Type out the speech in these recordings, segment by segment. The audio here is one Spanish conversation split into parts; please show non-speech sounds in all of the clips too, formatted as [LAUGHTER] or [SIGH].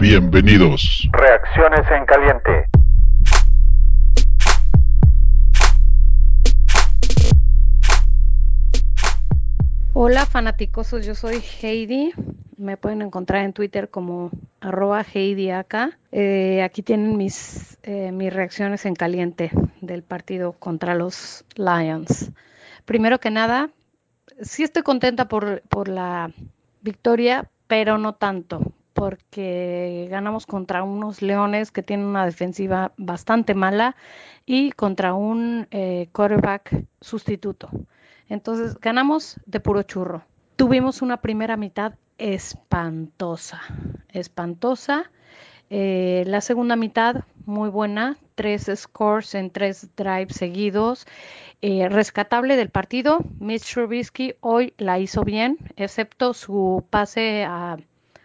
Bienvenidos. Reacciones en caliente. Hola fanaticosos, yo soy Heidi. Me pueden encontrar en Twitter como arroba Heidi acá. Eh, aquí tienen mis, eh, mis reacciones en caliente del partido contra los Lions. Primero que nada, sí estoy contenta por, por la victoria, pero no tanto, porque ganamos contra unos Leones que tienen una defensiva bastante mala y contra un eh, quarterback sustituto. Entonces, ganamos de puro churro. Tuvimos una primera mitad espantosa, espantosa. Eh, la segunda mitad, muy buena, tres scores en tres drives seguidos. Eh, rescatable del partido, Mitch Trubisky hoy la hizo bien, excepto su pase a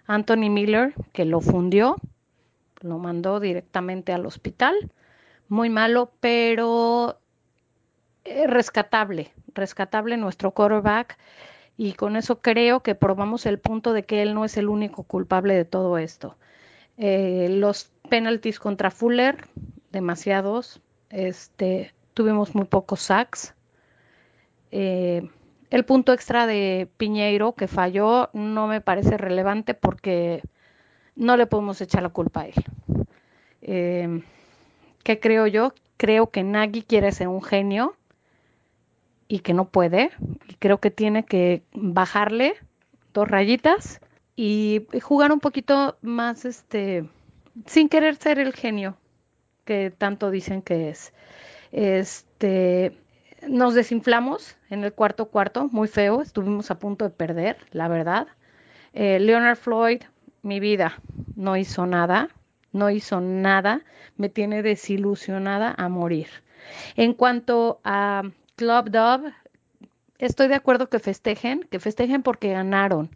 Anthony Miller, que lo fundió, lo mandó directamente al hospital. Muy malo, pero eh, rescatable, rescatable nuestro quarterback y con eso creo que probamos el punto de que él no es el único culpable de todo esto. Eh, los penalties contra Fuller, demasiados, este, tuvimos muy pocos sacks. Eh, el punto extra de Piñeiro que falló no me parece relevante porque no le podemos echar la culpa a él. Eh, ¿Qué creo yo? Creo que Nagy quiere ser un genio y que no puede. Y creo que tiene que bajarle dos rayitas y jugar un poquito más, este, sin querer ser el genio que tanto dicen que es. Este, nos desinflamos en el cuarto cuarto, muy feo, estuvimos a punto de perder, la verdad. Eh, Leonard Floyd, mi vida, no hizo nada, no hizo nada, me tiene desilusionada a morir. En cuanto a Club Dove, estoy de acuerdo que festejen, que festejen porque ganaron,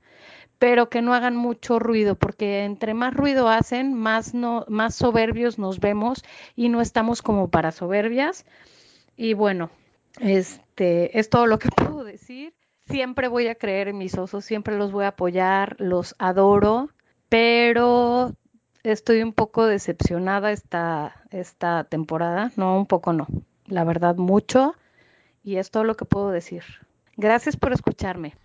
pero que no hagan mucho ruido, porque entre más ruido hacen, más, no, más soberbios nos vemos y no estamos como para soberbias. Y bueno, este es todo lo que [LAUGHS] puedo decir. Siempre voy a creer en mis osos, siempre los voy a apoyar, los adoro, pero estoy un poco decepcionada esta, esta temporada. No, un poco no. La verdad, mucho y es todo lo que puedo decir. Gracias por escucharme.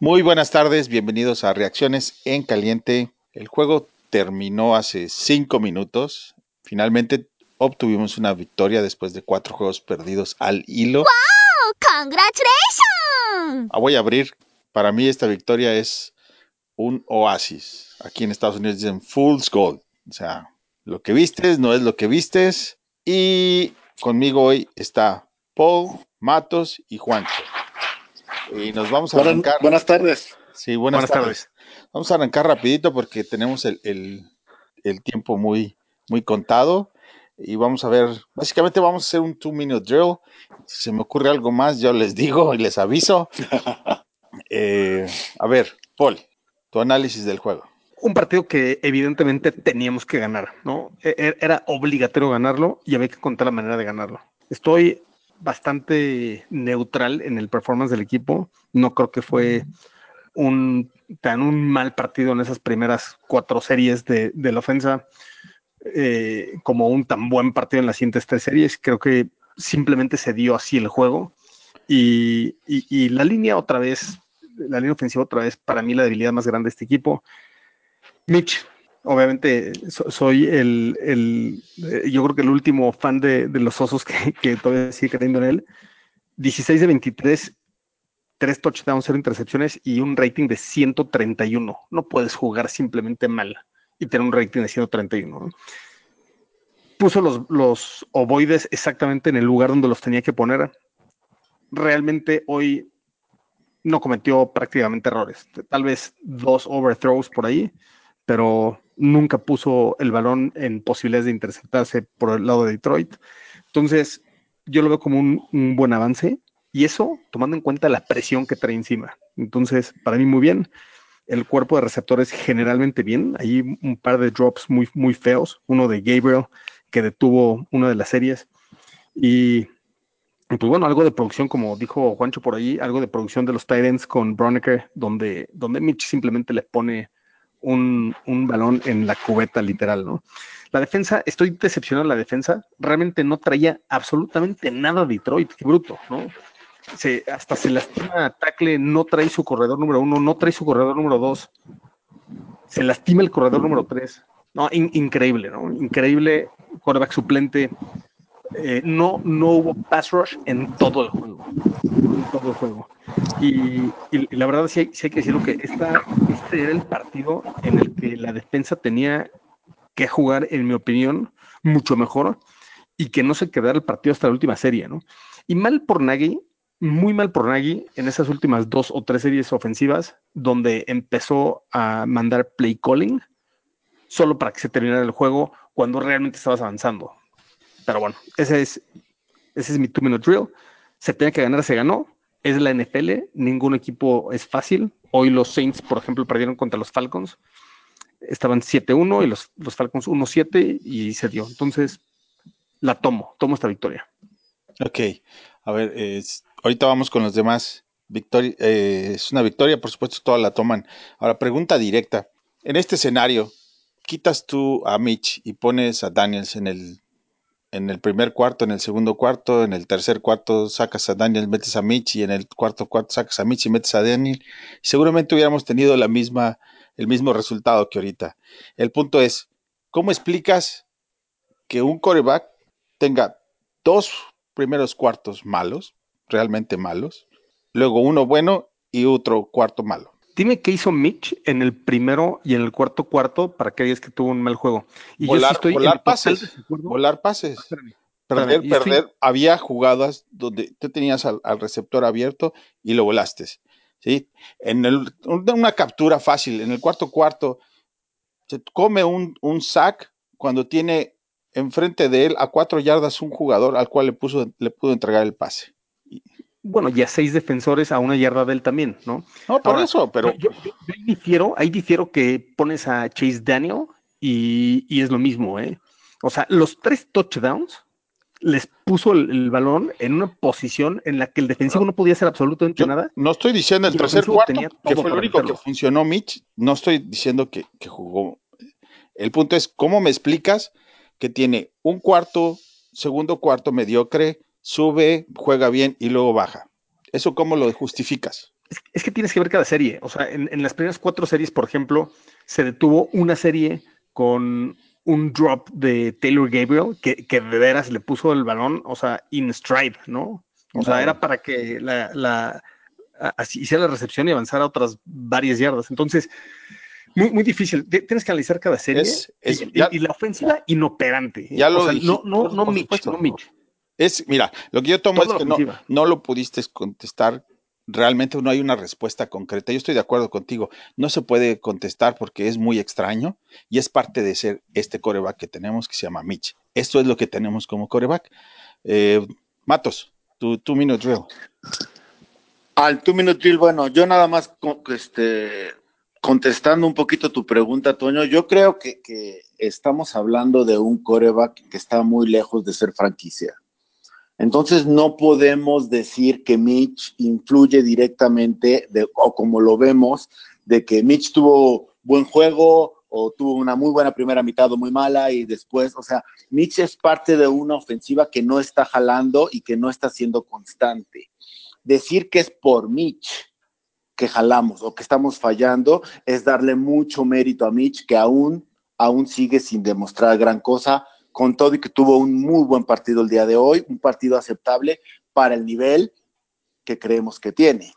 Muy buenas tardes, bienvenidos a Reacciones en Caliente. El juego terminó hace cinco minutos. Finalmente obtuvimos una victoria después de cuatro juegos perdidos al hilo. ¡Wow! ¡Congratulations! Ah, voy a abrir. Para mí esta victoria es un oasis. Aquí en Estados Unidos dicen Fool's Gold. O sea, lo que vistes no es lo que vistes. Y Conmigo hoy está Paul, Matos y Juancho. Y nos vamos a buenas, arrancar. Buenas tardes. Sí, buenas, tardes. Vamos a arrancar rapidito porque tenemos el, el, el, tiempo muy, muy contado. Y vamos a ver, básicamente vamos a hacer un two-minute drill. Si se me ocurre algo más, yo les digo y les aviso. [LAUGHS] eh, a ver, Paul, tu análisis del juego un partido que evidentemente teníamos que ganar, ¿no? E, e, era obligatorio ganarlo y había que contar la manera de ganarlo. Estoy bastante neutral en el performance del equipo. No creo que fue un tan un mal partido en esas primeras cuatro series de, de la ofensa eh, como un tan buen partido en las siguientes tres series. Creo que simplemente se dio así el juego y, la línea otra vez, la línea ofensiva otra vez, para mí la debilidad más grande de este equipo Mitch, obviamente soy el, eh, yo creo que el último fan de, de los osos que, que, todavía sigue creyendo en él. 16 de 23, 3 touchdowns, 0 intercepciones y un rating de 131. No puedes jugar simplemente mal y tener un rating de 131. ¿no? Puso los, los ovoides exactamente en el lugar donde los tenía que poner. Realmente hoy no cometió prácticamente errores. Tal vez dos overthrows por ahí pero nunca puso el balón en posibilidades de interceptarse por el lado de Detroit. Entonces, yo lo veo como un, un, buen avance y eso tomando en cuenta la presión que trae encima. Entonces, para mí muy bien. El cuerpo de receptores generalmente bien. Hay un par de drops muy, muy feos. Uno de Gabriel que detuvo una de las series. Y, pues bueno, algo de producción, como dijo Juancho por ahí, algo de producción de los Titans con Broniker, donde, donde Mitch simplemente le pone un, un balón en la cubeta literal, ¿no? La defensa, estoy decepcionado de la defensa, realmente no traía absolutamente nada Detroit, qué bruto, ¿no? Se, hasta se lastima tackle, no trae su corredor número uno, no trae su corredor número dos, se lastima el corredor número tres. No, in- increíble, ¿no? Increíble, quarterback suplente. Eh, no, no hubo pass rush en todo el juego. En todo el juego. Y la verdad sí hay, sí hay que decirlo que esta, este era el partido en el que la defensa tenía que jugar, en mi opinión, mucho mejor y que no se quedara el partido hasta la última serie, ¿no? Y mal por Nagy, muy mal por Nagy en esas últimas dos o tres series ofensivas, donde empezó a mandar play calling solo para que se terminara el juego cuando realmente estabas avanzando. Pero bueno, ese es, ese es mi two minute drill. Se tenía que ganar, se ganó. Es la NFL, ningún equipo es fácil. Hoy los Saints, por ejemplo, perdieron contra los Falcons. Estaban 7-1 y los, los Falcons 1-7 y se dio. Entonces, la tomo, tomo esta victoria. Ok, a ver, es- ahorita vamos con los demás. Victoria, eh, es una victoria, por supuesto, todas la toman. Ahora, pregunta directa. En este escenario, quitas tú a Mitch y pones a Daniels en el, en el primer cuarto, en el segundo cuarto, en el tercer cuarto sacas a Daniels, metes a Mitch y en el cuarto cuarto sacas a Mitch y metes a Daniel. Seguramente hubiéramos tenido la misma, el mismo resultado que ahorita. El punto es, ¿cómo explicas que un coreback tenga dos primeros cuartos malos, realmente malos, luego uno bueno y otro cuarto malo. Dime qué hizo Mitch en el primero y en el cuarto cuarto para que digas que tuvo un mal juego. Y yo sí volar estoy volar pases, volar pases, Espérame, perder, estoy- perder. Había jugadas donde tú tenías al, al receptor abierto y lo volaste. ¿sí? En el- una captura fácil, en el cuarto cuarto, se come un, un sack cuando tiene enfrente de él a cuatro yardas un jugador al cual le, puso, le pudo entregar el pase. Bueno, y a seis defensores a una yarda de él también, ¿no? No, por Ahora, eso, pero yo, yo- yo- yo ahí difiero, ahí difiero que pones a Chase Daniel y, y es lo mismo, ¿eh? O sea, los tres touchdowns les puso el, el balón en una posición en la que el defensivo no podía hacer absolutamente Yo nada. no estoy diciendo el tercer cuarto, que fue lo único que funcionó Mitch. No estoy diciendo que, que jugó. El punto es, ¿cómo me explicas que tiene un cuarto, segundo cuarto mediocre, sube, juega bien y luego baja? ¿Eso cómo lo justificas? Es, que tienes que ver cada serie. O sea, en, en las primeras cuatro series, por ejemplo, se detuvo una serie con un drop de Taylor Gabriel que, que de veras le puso el balón, o sea, in stride, ¿no? O sea, era para que la, la así hiciera la recepción y avanzara otras varias yardas. Entonces, muy, muy difícil. Tienes que analizar cada serie Es- es- y, y- ya- y la ofensiva inoperante. Ya lo o sea, no, no, no Mitch, no Mitch. Es, mira, lo que yo tomo es que no, lo pudiste contestar. Realmente no hay una respuesta concreta. Yo estoy de acuerdo contigo. No se puede contestar porque es muy extraño y es parte de ser este coreback que tenemos que se llama Mitch. Esto es lo que tenemos como coreback. Eh, Matos, tu, tu minute drill. Al two minute drill, bueno, yo nada más con- este, contestando un poquito tu pregunta, Toño, yo creo que, que estamos hablando de un coreback que está muy lejos de ser franquicia. Entonces no podemos decir que Mitch influye directamente, de, o como lo vemos, de que Mitch tuvo buen juego o tuvo una muy buena primera mitad o muy mala y después, o sea, Mitch es parte de una ofensiva que no está jalando y que no está siendo constante. Decir que es por Mitch que jalamos o que estamos fallando es darle mucho mérito a Mitch que aún, aún sigue sin demostrar gran cosa, con todo y que tuvo un muy buen partido el día de hoy, un partido aceptable para el nivel que creemos que tiene.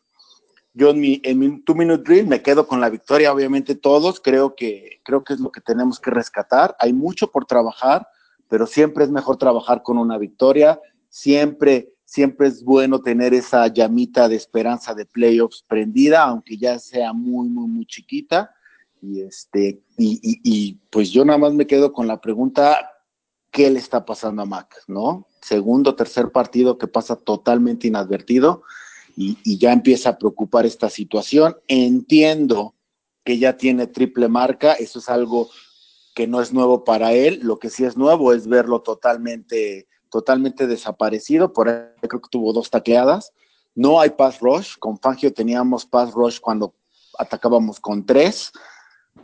Yo en mi, en mi two minute drill me quedo con la victoria, obviamente todos, creo que, creo que es lo que tenemos que rescatar. Hay mucho por trabajar, pero siempre es mejor trabajar con una victoria, siempre, siempre es bueno tener esa llamita de esperanza de playoffs prendida, aunque ya sea muy, muy, muy chiquita. Y este, y, y, y pues yo nada más me quedo con la pregunta, ¿qué le está pasando a Mac? ¿No? Segundo, tercer partido que pasa totalmente inadvertido y, ya empieza a preocupar esta situación. Entiendo que ya tiene triple marca, eso es algo que no es nuevo para él, lo que sí es nuevo es verlo totalmente, totalmente desaparecido, por ahí creo que tuvo dos tacleadas, no hay pass rush, con Fangio teníamos pass rush cuando atacábamos con tres,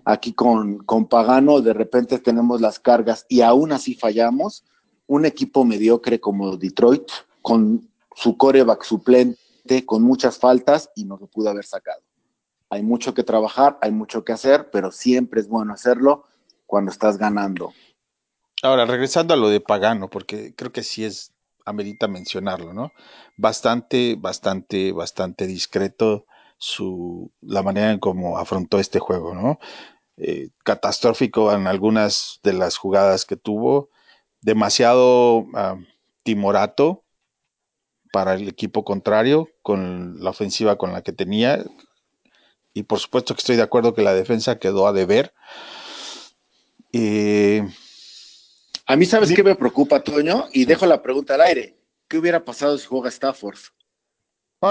aquí con, con Pagano, de repente tenemos las cargas y aún así fallamos. Un equipo mediocre como Detroit, con su coreback suplente, con muchas faltas y no lo pudo haber sacado. Hay mucho que trabajar, hay mucho que hacer, pero siempre es bueno hacerlo cuando estás ganando. Ahora, regresando a lo de Pagano, porque creo que sí es, amerita mencionarlo, ¿no? Bastante, bastante, bastante discreto su, la manera en cómo afrontó este juego, ¿no? Eh, catastrófico en algunas de las jugadas que tuvo, demasiado ah, timorato para el equipo contrario con la ofensiva con la que tenía. Y por supuesto que estoy de acuerdo que la defensa quedó a deber. Eh, a mí, ¿sabes qué me preocupa, Toño? Y dejo la pregunta al aire. ¿Qué hubiera pasado si juega Stafford?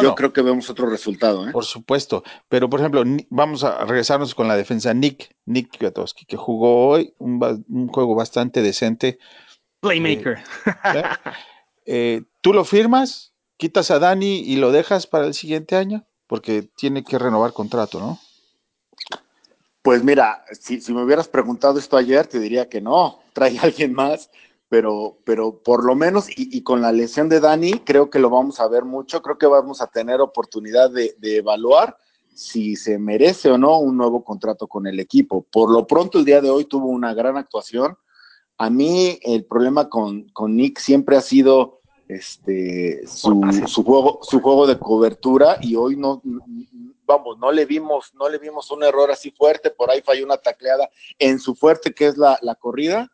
Yo creo que vemos otro resultado. ¿eh? Por supuesto. Pero, por ejemplo, vamos a regresarnos con la defensa. Nick, Nick Kwiatkowski, que jugó hoy un, juego bastante decente. Playmaker. Eh, eh, ¿Tú lo firmas? ¿Quitas a Dani y lo dejas para el siguiente año? Porque tiene que renovar contrato, ¿no? Pues mira, si, si me hubieras preguntado esto ayer, te diría que no, trae a alguien más pero, pero por lo menos, y, con la lesión de Dani, creo que lo vamos a ver mucho, creo que vamos a tener oportunidad de, evaluar si se merece o no un nuevo contrato con el equipo. Por lo pronto, el día de hoy tuvo una gran actuación. A mí el problema con, con Nick siempre ha sido este su, su, juego, su juego de cobertura y hoy no, vamos, no le vimos, no le vimos un error así fuerte, por ahí falló una tacleada en su fuerte que es la, la corrida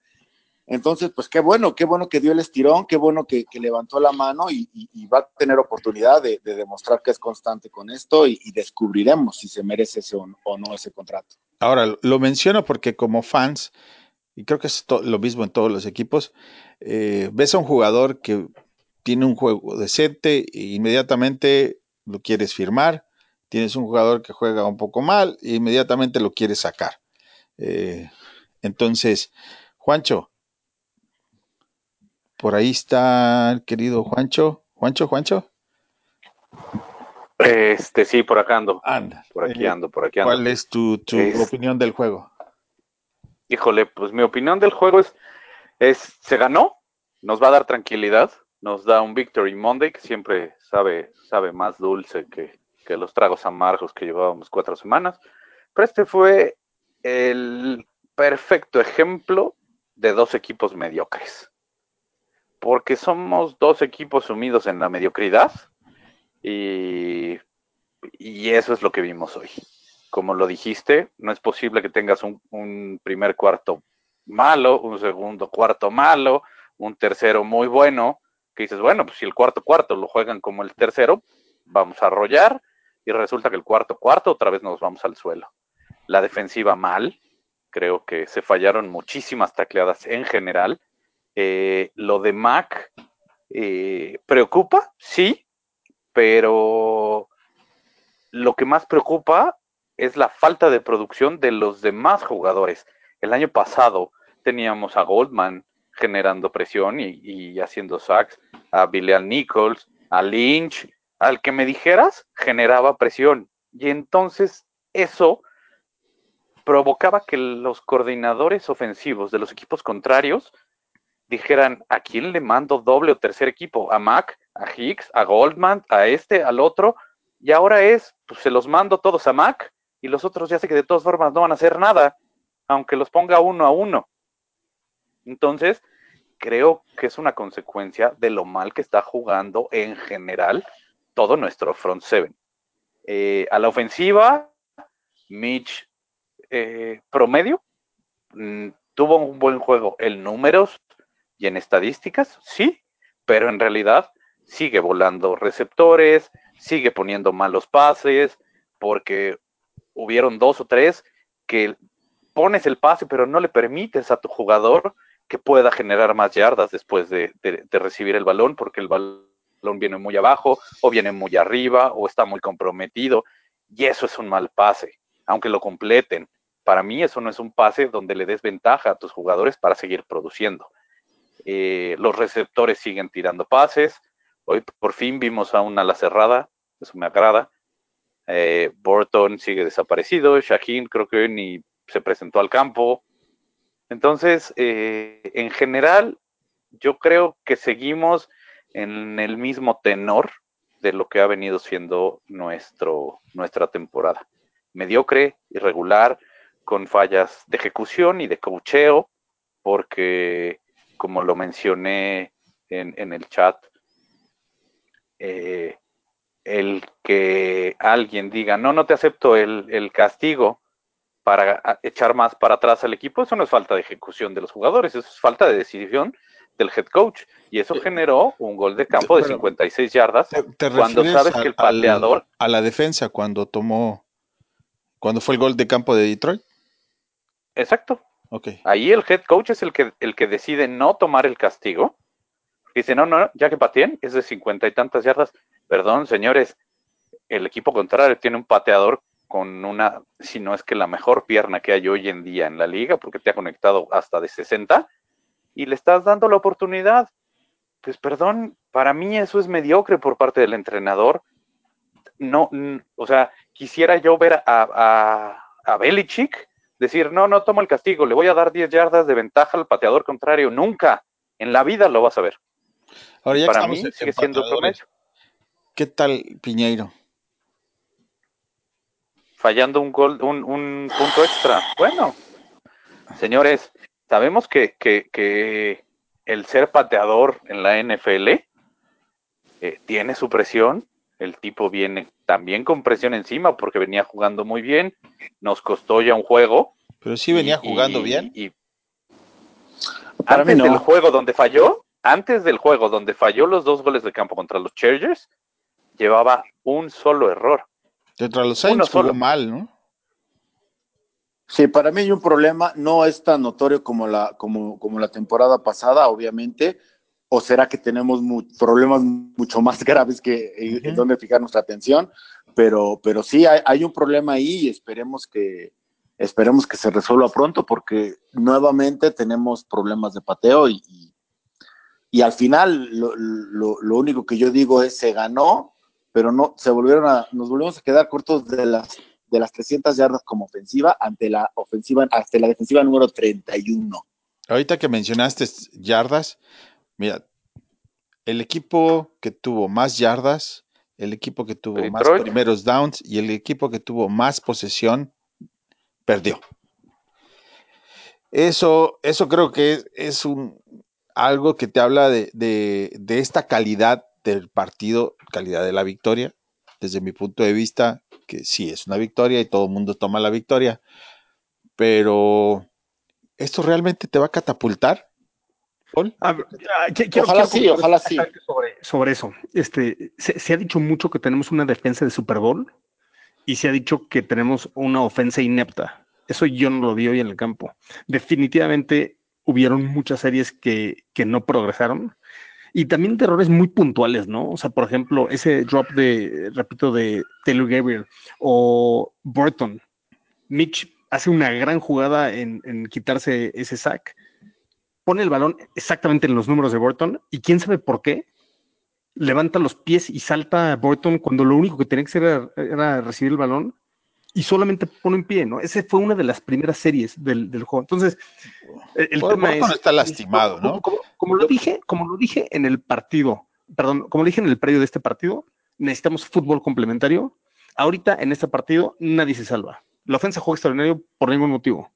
entonces, pues qué bueno, qué bueno que dio el estirón, qué bueno que, levantó la mano y, va a tener oportunidad de, demostrar que es constante con esto y, descubriremos si se merece ese o, no ese contrato. Ahora, lo menciono porque como fans, y creo que es lo mismo en todos los equipos, eh, ves a un jugador que tiene un juego decente e inmediatamente lo quieres firmar, tienes un jugador que juega un poco mal e inmediatamente lo quieres sacar. Eh, entonces, Juancho, por ahí está el querido Juancho. Juancho, Juancho. Este, sí, por acá ando. Anda. Por aquí eh, ando, por aquí ando. ¿Cuál es tu, opinión del juego? Híjole, pues mi opinión del juego es, es, se ganó, nos va a dar tranquilidad, nos da un Victory Monday que siempre sabe, sabe más dulce que, que los tragos amargos que llevábamos cuatro semanas. Pero este fue el perfecto ejemplo de dos equipos mediocres porque somos dos equipos sumidos en la mediocridad y, eso es lo que vimos hoy. Como lo dijiste, no es posible que tengas un, primer cuarto malo, un segundo cuarto malo, un tercero muy bueno, que dices, bueno, pues si el cuarto cuarto lo juegan como el tercero, vamos a arrollar y resulta que el cuarto cuarto otra vez nos vamos al suelo. La defensiva mal, creo que se fallaron muchísimas tacleadas en general eh, lo de Mac eh, preocupa, sí, pero lo que más preocupa es la falta de producción de los demás jugadores. El año pasado teníamos a Goldman generando presión y, haciendo sacks, a Bilal Nichols, a Lynch, al que me dijeras, generaba presión. Y entonces eso provocaba que los coordinadores ofensivos de los equipos contrarios dijeran, ¿a quién le mando doble o tercer equipo? ¿A Mac? ¿A Hicks? ¿A Goldman? ¿A este? ¿Al otro? Y ahora es, pues se los mando todos a Mac y los otros ya sé que de todas formas no van a hacer nada, aunque los ponga uno a uno. Entonces, creo que es una consecuencia de lo mal que está jugando en general todo nuestro front seven. Eh, a la ofensiva, Mitch eh, promedio, mm, tuvo un buen juego en números, y en estadísticas, sí, pero en realidad sigue volando receptores, sigue poniendo malos pases, porque hubieron dos o tres que pones el pase, pero no le permites a tu jugador que pueda generar más yardas después de, recibir el balón, porque el balón viene muy abajo, o viene muy arriba, o está muy comprometido, y eso es un mal pase, aunque lo completen. Para mí eso no es un pase donde le des ventaja a tus jugadores para seguir produciendo. Eh, los receptores siguen tirando pases. Hoy por fin vimos a una ala cerrada, eso me agrada. Eh, Burton sigue desaparecido. Shaheen creo que hoy ni se presentó al campo. Entonces, eh, en general, yo creo que seguimos en el mismo tenor de lo que ha venido siendo nuestro, nuestra temporada. Mediocre, irregular, con fallas de ejecución y de cocheo, porque, como lo mencioné en, el chat, eh, el que alguien diga, no, no te acepto el, el castigo para echar más para atrás al equipo, eso no es falta de ejecución de los jugadores, eso es falta de decisión del head coach. Y eso generó un gol de campo de 56 yardas. cuando sabes que el pateador. a la defensa cuando tomó. Cuando fue el gol de campo de Detroit. Exacto. Ahí el head coach es el que, el que decide no tomar el castigo. Dice, no, no, ya que pateen, es de cincuenta y tantas yardas. Perdón, señores, el equipo contrario tiene un pateador con una, si no es que la mejor pierna que hay hoy en día en la liga, porque te ha conectado hasta de 60, y le estás dando la oportunidad. Pues perdón, para mí eso es mediocre por parte del entrenador. No, o sea, quisiera yo ver a, a, a Belichick decir, no, no tomo el castigo, le voy a dar 10 yardas de ventaja al pateador contrario. Nunca, en la vida lo vas a ver. Ahora ya para mí sigue siendo promedio. ¿Qué tal Piñeiro? Fallando un gol, un, un punto extra. Bueno, señores, Sabemos que, que, el ser pateador en la NFL eh, tiene su presión. El tipo viene también con presión encima porque venía jugando muy bien. Nos costó ya un juego. Pero sí venía jugando bien. Y antes del juego donde falló, antes del juego donde falló los dos goles de campo contra los Chargers, llevaba un solo error. Contra los Saints jugó mal, ¿no? Sí, para mí hay un problema, no es tan notorio como la, como, como la temporada pasada, obviamente, o será que tenemos problemas mucho más [LAUGHS] graves que en, donde fijar nuestra atención, pero, pero sí hay, un problema ahí y esperemos que, esperemos que se resuelva pronto porque nuevamente tenemos problemas de pateo y, y, al final lo, lo, lo, único que yo digo es se ganó, pero no, se volvieron a, nos volvimos a quedar cortos de las de las 300 yardas como ofensiva ante la ofensiva, hasta la defensiva número 31. Ahorita que mencionaste yardas, mira, el equipo que tuvo más yardas, el equipo que tuvo más primeros downs y el equipo que tuvo más posesión perdió. Eso, eso creo que es, un, algo que te habla de, de esta calidad del partido, calidad de la victoria. Desde mi punto de vista, que sí es una victoria y todo el mundo toma la victoria, pero ¿esto realmente te va a catapultar? Ah, ojalá sí, ojalá sí. Sobre, eso, este, se, ha dicho mucho que tenemos una defensa de Super Bowl y se ha dicho que tenemos una ofensa inepta. Eso yo no lo vi hoy en el campo. Definitivamente hubieron muchas series que, que no progresaron y también de errores muy puntuales, ¿no? O sea, por ejemplo, ese drop de, repito, de Taylor Gabriel o Burton. Mitch hace una gran jugada en, quitarse ese sack. Pone el balón exactamente en los números de Burton y quién sabe por qué levanta los pies y salta a Burton cuando lo único que tenía que hacer era recibir el balón y solamente pone en pie, ¿no? Ese fue una de las primeras series del, juego. Entonces, el, tema es. está lastimado, ¿no? Como, lo dije, como lo dije en el partido, perdón, como lo dije en el predio de este partido, necesitamos fútbol complementario. Ahorita en este partido nadie se salva. La ofensa jugó extraordinario por ningún motivo.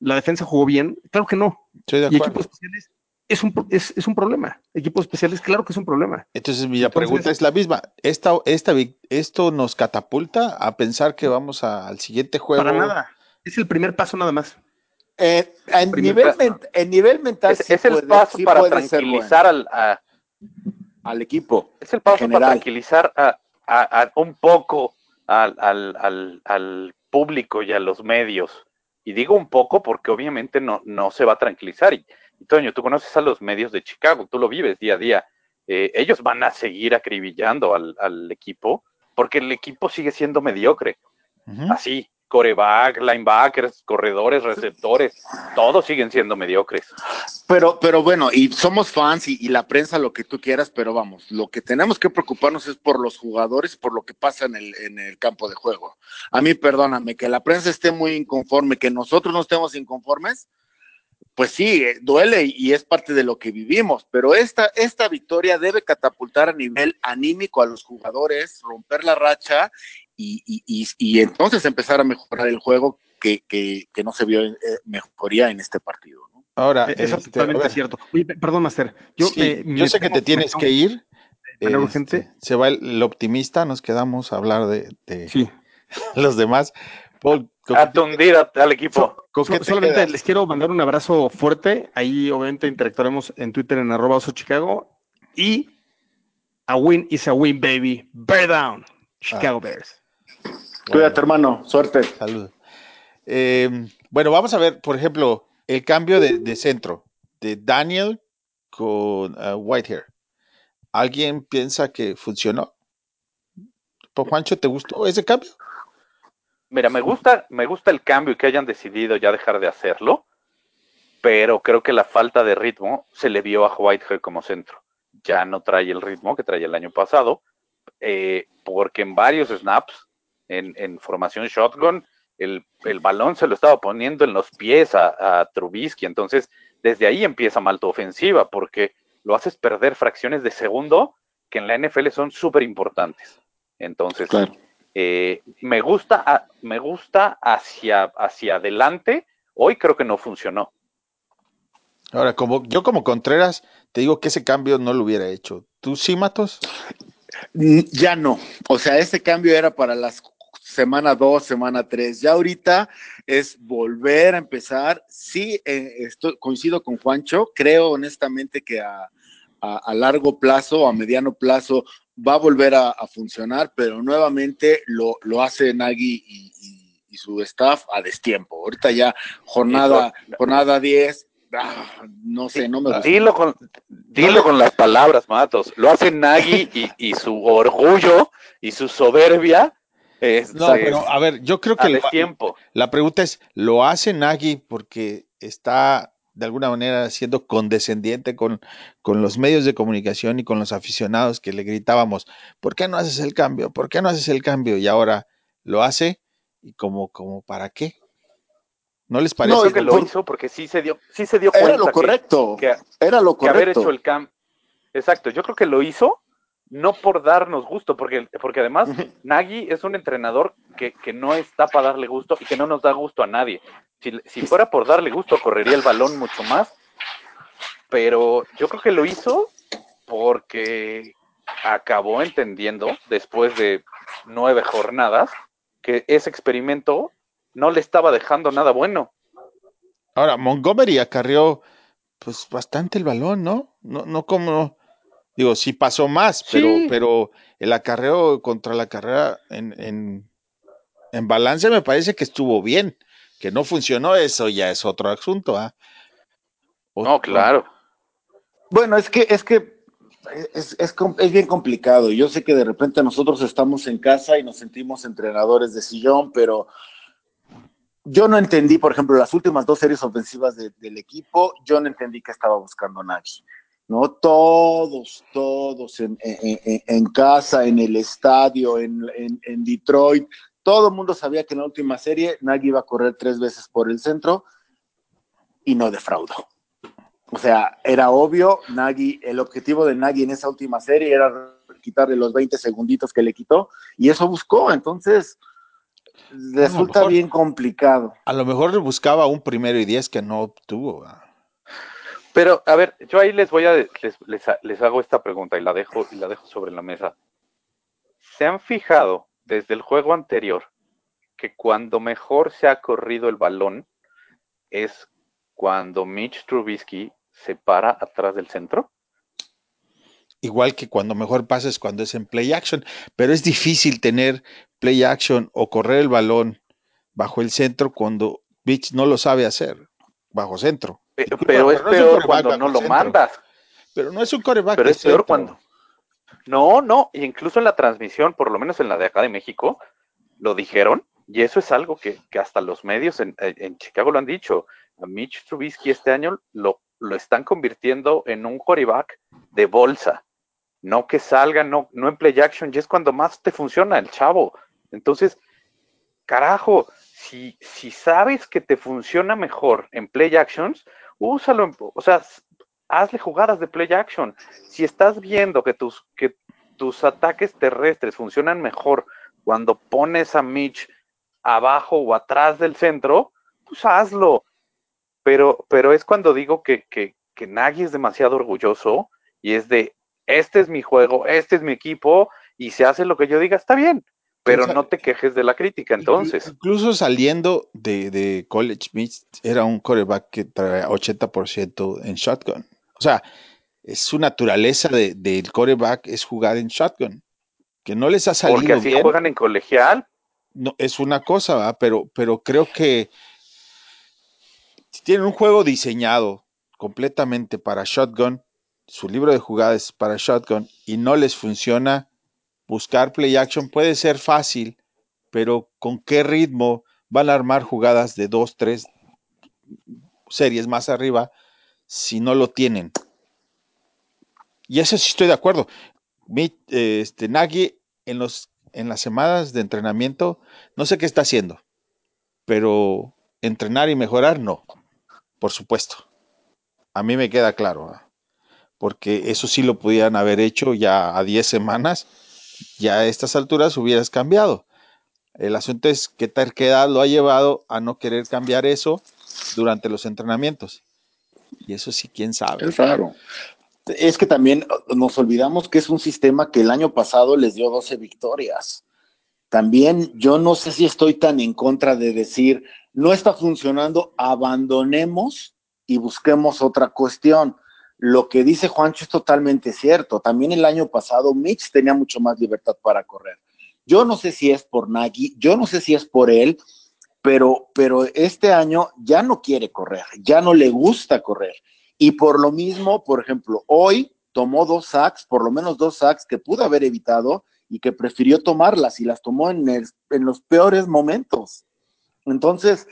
La defensa jugó bien, claro que no. y equipos especiales es un, es, es un problema. Equipos especiales, claro que es un problema. Entonces, mi pregunta es la misma. Esta, esta, ¿Esto nos catapulta a pensar que vamos al siguiente juego? Para nada. Es el primer paso nada más. Eh, en, nivel en, nivel mental, es, el paso para tranquilizar al, al equipo. Es el paso para tranquilizar a, a, un poco al, al, al, público y a los medios. Y digo un poco porque obviamente no, no se va a tranquilizar. Y, Toño, tú conoces a los medios de Chicago, tú lo vives día a día. Eh, ellos van a seguir acribillando al, equipo porque el equipo sigue siendo mediocre. Así. Coreback, linebackers, corredores, receptores, todos siguen siendo mediocres. Pero, pero bueno, y somos fans y, y, la prensa, lo que tú quieras, pero vamos, lo que tenemos que preocuparnos es por los jugadores, por lo que pasa en el, en el campo de juego. A mí, perdóname, que la prensa esté muy inconforme, que nosotros no estemos inconformes, pues sí, eh, duele y es parte de lo que vivimos, pero esta, esta victoria debe catapultar a nivel anímico a los jugadores, romper la racha y, y, y entonces empezar a mejorar el juego que, que, que no se vio eh, mejoría en este partido. ¿no? Ahora, eso es este, totalmente cierto. Oye, perdón, Master. Yo, sí, eh, yo sé que te tienes que ir. Este, se va el, el, optimista, nos quedamos a hablar de, de sí. [LAUGHS] los demás. Paul, a tundir al equipo. So, so, solamente quedas? les quiero mandar un abrazo fuerte. Ahí obviamente interactuaremos en Twitter en arroba oso Chicago. Y a win is a win, baby. Bear down. Chicago ah. Bears. Cuídate, hermano. Suerte. Salud. Eh, bueno, vamos a ver, por ejemplo, el cambio de, de centro de Daniel con uh, Whitehair. ¿Alguien piensa que funcionó? ¿Por Juancho, te gustó ese cambio? Mira, me gusta, me gusta el cambio y que hayan decidido ya dejar de hacerlo, pero creo que la falta de ritmo se le vio a Whitehair como centro. Ya no trae el ritmo que traía el año pasado, eh, porque en varios snaps, en, en formación shotgun, el, el, balón se lo estaba poniendo en los pies a, a, Trubisky. Entonces, desde ahí empieza mal tu ofensiva, porque lo haces perder fracciones de segundo que en la NFL son súper importantes. Entonces, claro. eh, me gusta, me gusta hacia, hacia adelante. Hoy creo que no funcionó. Ahora, como yo como Contreras, te digo que ese cambio no lo hubiera hecho. ¿Tú sí, Matos? Ya no. O sea, ese cambio era para las semana 2, semana 3. Ya ahorita es volver a empezar. Sí, eh, estoy, coincido con Juancho. Creo honestamente que a, a, a largo plazo, a mediano plazo, va a volver a, a funcionar, pero nuevamente lo, lo hace Nagy y, y, y, su staff a destiempo. Ahorita ya jornada, jornada 10. Ah, no sé, no me gusta. Dilo con, dilo con las palabras, Matos. Lo hace Nagy [LAUGHS] y, y su orgullo y su soberbia es, no, es, pero a ver, yo creo que lo, tiempo. la pregunta es, ¿lo hace Nagy porque está de alguna manera siendo condescendiente con, con los medios de comunicación y con los aficionados que le gritábamos, ¿por qué no haces el cambio? ¿Por qué no haces el cambio? Y ahora lo hace y como, como para qué? ¿No les parece? No, creo que lo hizo porque sí se dio, sí se dio cuenta. Era lo correcto. Que, que, era lo correcto. Que haber hecho el cambio. Exacto, yo creo que lo hizo no por darnos gusto, porque, porque además Nagy es un entrenador que, que, no está para darle gusto y que no nos da gusto a nadie. Si, si, fuera por darle gusto, correría el balón mucho más, pero yo creo que lo hizo porque acabó entendiendo, después de nueve jornadas, que ese experimento no le estaba dejando nada bueno. Ahora, Montgomery acarreó pues bastante el balón, ¿no? No, no como Digo, sí pasó más, pero, sí. pero el acarreo contra la carrera en, en, en, balance me parece que estuvo bien. Que no funcionó, eso ya es otro asunto. ¿eh? Otro. No, claro. Bueno, es que, es que es, es, es, bien complicado. Yo sé que de repente nosotros estamos en casa y nos sentimos entrenadores de sillón, pero yo no entendí, por ejemplo, las últimas dos series ofensivas de, del equipo, yo no entendí qué estaba buscando Nagy. ¿No? Todos, todos en, en, en casa, en el estadio, en, en, Detroit, todo el mundo sabía que en la última serie Nagy iba a correr tres veces por el centro y no defraudó. O sea, era obvio, Nagy, el objetivo de Nagy en esa última serie era quitarle los 20 segunditos que le quitó y eso buscó, entonces resulta mejor, bien complicado. A lo mejor buscaba un primero y diez que no obtuvo. ¿verdad? Pero, a ver, yo ahí les voy a, les, les, les, hago esta pregunta y la dejo, y la dejo sobre la mesa. ¿Se han fijado desde el juego anterior que cuando mejor se ha corrido el balón es cuando Mitch Trubisky se para atrás del centro? Igual que cuando mejor pasa es cuando es en play action, pero es difícil tener play action o correr el balón bajo el centro cuando Mitch no lo sabe hacer, bajo centro. Pero, pero es peor cuando no lo mandas. Pero no es un coreback. Pero es peor cuando. No, no, incluso en la transmisión, por lo menos en la de acá de México, lo dijeron, Y eso es algo que, hasta los medios en, Chicago lo han dicho. A Mitch Trubisky este año lo, lo están convirtiendo en un quarterback de bolsa. No que salga, no, no en play action, y es cuando más te funciona el chavo. Entonces, carajo, si, si sabes que te funciona mejor en play actions, úsalo, o sea, hazle jugadas de play action. Si estás viendo que tus, que tus ataques terrestres funcionan mejor cuando pones a Mitch abajo o atrás del centro, pues hazlo. Pero, pero es cuando digo que, que, que Nagy es demasiado orgulloso y es de, este es mi juego, este es mi equipo, y se hace lo que yo diga, está bien, pero no te quejes de la crítica entonces. Incluso saliendo de, College Mitch era un coreback que trae 80% en shotgun. O sea, es su naturaleza del de, coreback es jugar en shotgun. Que no les ha salido Porque así juegan en colegial. No, es una cosa, pero, pero creo que tienen un juego diseñado completamente para shotgun, su libro de jugadas para shotgun y no les funciona, buscar play action puede ser fácil, pero ¿con qué ritmo van a armar jugadas de dos, tres series más arriba si no lo tienen? Y eso sí estoy de acuerdo. este, Nagy en, los, en las semanas de entrenamiento, no sé qué está haciendo, pero entrenar y mejorar, no, por supuesto. A mí me queda claro, porque eso sí lo podían haber hecho ya a 10 semanas, ya a estas alturas hubieras cambiado. El asunto es qué terquedad lo ha llevado a no querer cambiar eso durante los entrenamientos. Y eso sí, quién sabe. Es. Es que también nos olvidamos que es un sistema que el año pasado les dio 12 victorias. También yo no sé si estoy tan en contra de decir, no está funcionando, abandonemos y busquemos otra cuestión. Lo que dice Juancho es totalmente cierto. También el año pasado Mitch tenía mucho más libertad para correr. Yo no sé si es por Nagy, yo no sé si es por él, pero, pero este año ya no quiere correr, ya no le gusta correr. Y por lo mismo, por ejemplo, hoy tomó dos sacks, por lo menos dos sacks que pudo haber evitado y que prefirió tomarlas y las tomó en, en los peores momentos. Entonces,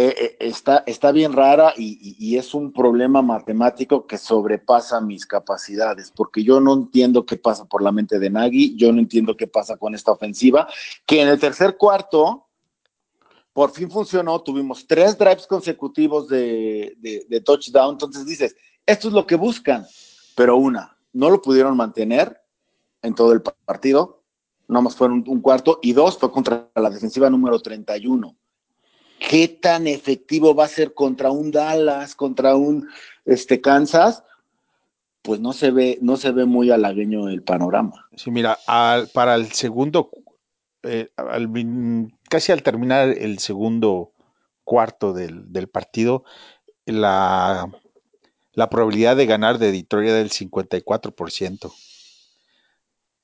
eh, eh, está, está bien rara y, es un problema matemático que sobrepasa mis capacidades, porque yo no entiendo qué pasa por la mente de Nagy, yo no entiendo qué pasa con esta ofensiva, que en el tercer cuarto por fin funcionó, tuvimos tres drives consecutivos de, de touchdown, entonces dices, esto es lo que buscan, pero una, no lo pudieron mantener en todo el partido, nomás fueron un cuarto, y dos, fue contra la defensiva número 31 qué tan efectivo va a ser contra un Dallas, contra un este, Kansas, pues no se ve, no se ve muy halagueño el panorama. Sí, mira, para el segundo, eh, casi al terminar el segundo cuarto del, partido, la, la, probabilidad de ganar de Detroit era del 54%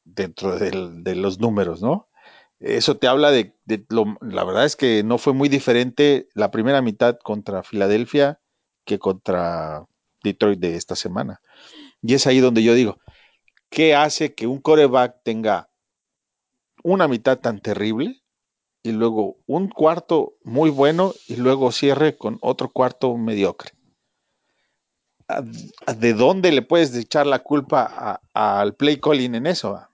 dentro de los números, ¿no? Eso te habla de, lo, la verdad es que no fue muy diferente la primera mitad contra Filadelfia que contra Detroit de esta semana. Y es ahí donde yo digo, ¿qué hace que un coreback tenga una mitad tan terrible y luego un cuarto muy bueno y luego cierre con otro cuarto mediocre? ¿De dónde le puedes echar la culpa al play calling en eso?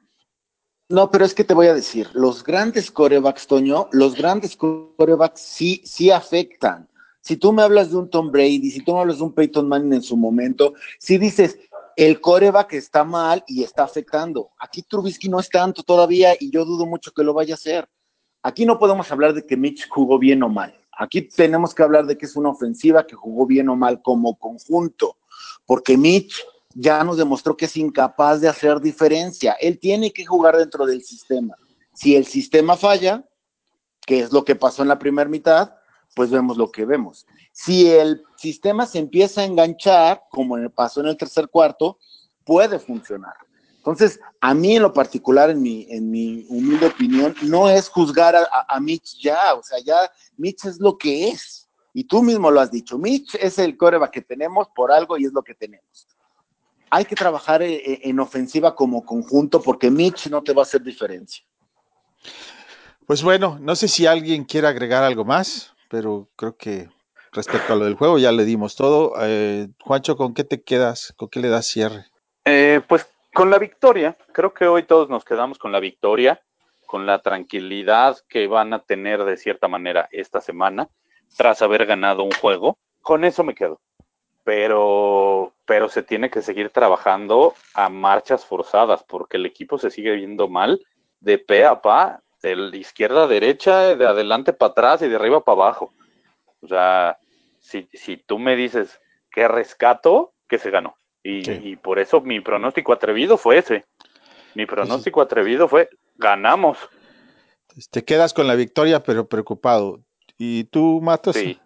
No, pero es que te voy a decir, los grandes corebacks, Toño, los grandes corebacks sí, sí afectan. Si tú me hablas de un Tom Brady, si tú me hablas de un Peyton Manning en su momento, si dices, el coreback está mal y está afectando. Aquí Trubisky no es tanto todavía y yo dudo mucho que lo vaya a hacer. Aquí no podemos hablar de que Mitch jugó bien o mal. Aquí tenemos que hablar de que es una ofensiva que jugó bien o mal como conjunto, porque Mitch ya nos demostró que es incapaz de hacer diferencia. Él tiene que jugar dentro del sistema. Si el sistema falla, que es lo que pasó en la primera mitad, pues vemos lo que vemos. Si el sistema se empieza a enganchar, como pasó en el tercer cuarto, puede funcionar. Entonces, a mí en lo particular, en mi, en mi humilde opinión, no es juzgar a, a Mitch ya, o sea, ya Mitch es lo que es. Y tú mismo lo has dicho, Mitch es el coreba que tenemos por algo y es lo que tenemos hay que trabajar eh, eh, en ofensiva como conjunto porque Mitch no te va a hacer diferencia. Pues bueno, no sé si alguien quiere agregar algo más, pero creo que respecto a lo del juego ya le dimos todo. Eh, Juancho, ¿con qué te quedas? ¿Con qué le das cierre? Eh, pues con la victoria, creo que hoy todos nos quedamos con la victoria, con la tranquilidad que van a tener de cierta manera esta semana, tras haber ganado un juego. Con eso me quedo. Pero, pero se tiene que seguir trabajando a marchas forzadas, porque el equipo se sigue viendo mal de pe a pa, de izquierda a derecha, de adelante para atrás y de arriba para abajo. O sea, si, si tú me dices que rescato, que se ganó. Y, Sí. y por eso mi pronóstico atrevido fue ese. Mi pronóstico atrevido fue ganamos. Te quedas con la victoria, pero preocupado. ¿Y tú, Matos? Sí.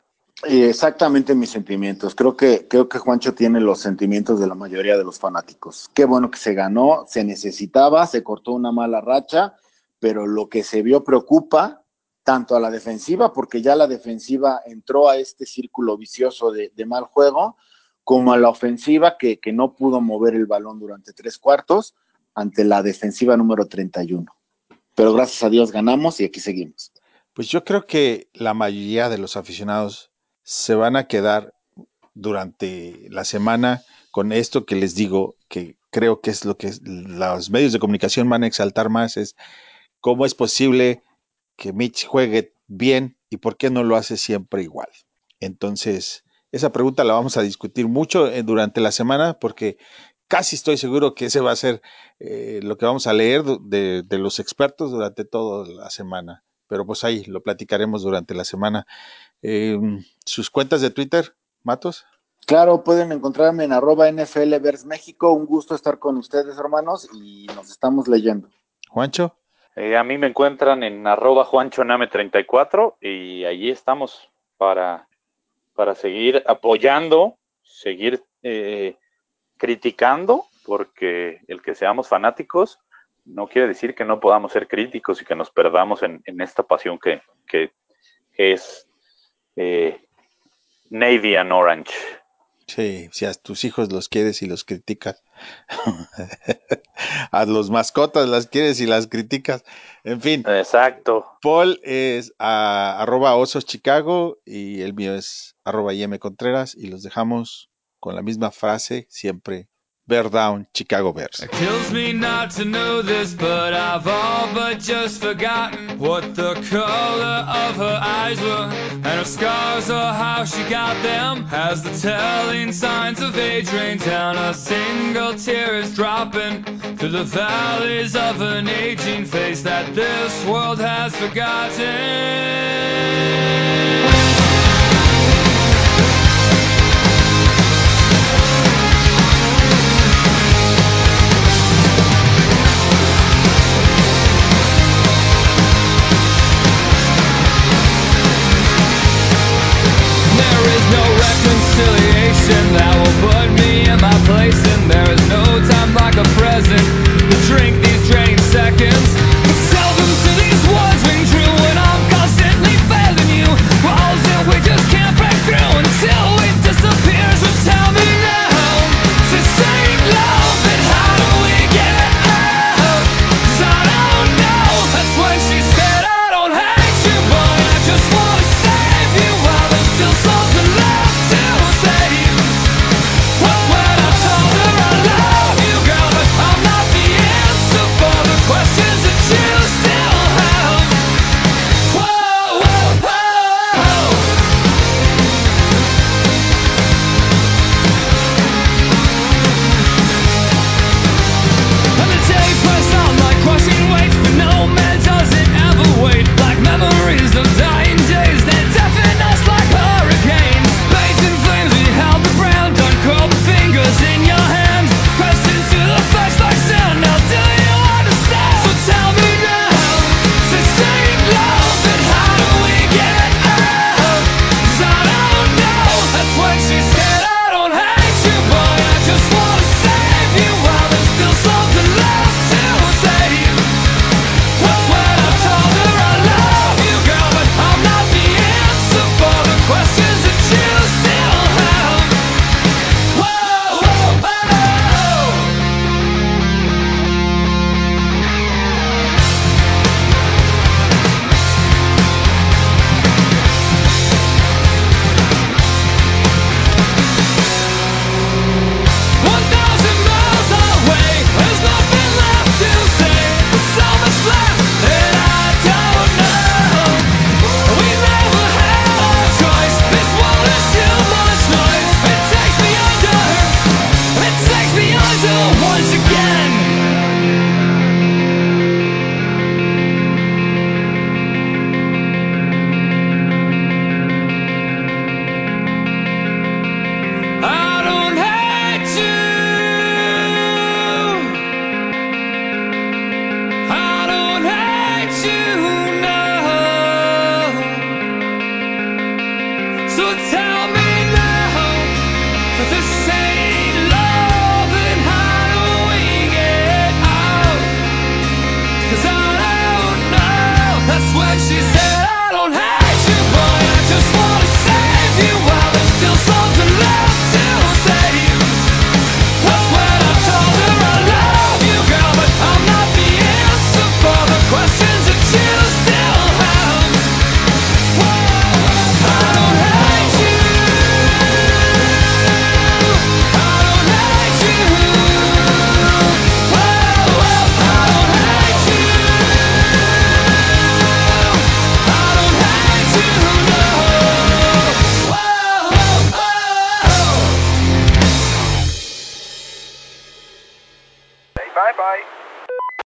Y exactamente mis sentimientos. Creo que, creo que Juancho tiene los sentimientos de la mayoría de los fanáticos. Qué bueno que se ganó, se necesitaba, se cortó una mala racha, pero lo que se vio preocupa tanto a la defensiva, porque ya la defensiva entró a este círculo vicioso de, de mal juego, como a la ofensiva que, que no pudo mover el balón durante tres cuartos ante la defensiva número 31. Pero gracias a Dios ganamos y aquí seguimos. Pues yo creo que la mayoría de los aficionados se van a quedar durante la semana con esto que les digo, que creo que es lo que los medios de comunicación van a exaltar más, es cómo es posible que Mitch juegue bien y por qué no lo hace siempre igual. Entonces, esa pregunta la vamos a discutir mucho eh, durante la semana porque casi estoy seguro que ese va a ser eh, lo que vamos a leer de, de los expertos durante toda la semana pero pues ahí lo platicaremos durante la semana. Eh, ¿Sus cuentas de Twitter, Matos? Claro, pueden encontrarme en arroba NFL Vers México. Un gusto estar con ustedes, hermanos, y nos estamos leyendo. Juancho. Eh, a mí me encuentran en arroba juanchoname34 y allí estamos para, para seguir apoyando, seguir eh, criticando, porque el que seamos fanáticos no quiere decir que no podamos ser críticos y que nos perdamos en, en esta pasión que, que es eh, Navy and Orange. Sí, si a tus hijos los quieres y los criticas. [LAUGHS] a los mascotas las quieres y las criticas. En fin. Exacto. Paul es a, arroba osos Chicago y el mío es arroba IM Contreras y los dejamos con la misma frase siempre Bear Down, Chicago Bears. It kills me not to know this, but I've all but just forgotten what the color of her eyes were, and her scars or how she got them. As the telling signs of age rain down, a single tear is dropping through the valleys of an aging face that this world has forgotten.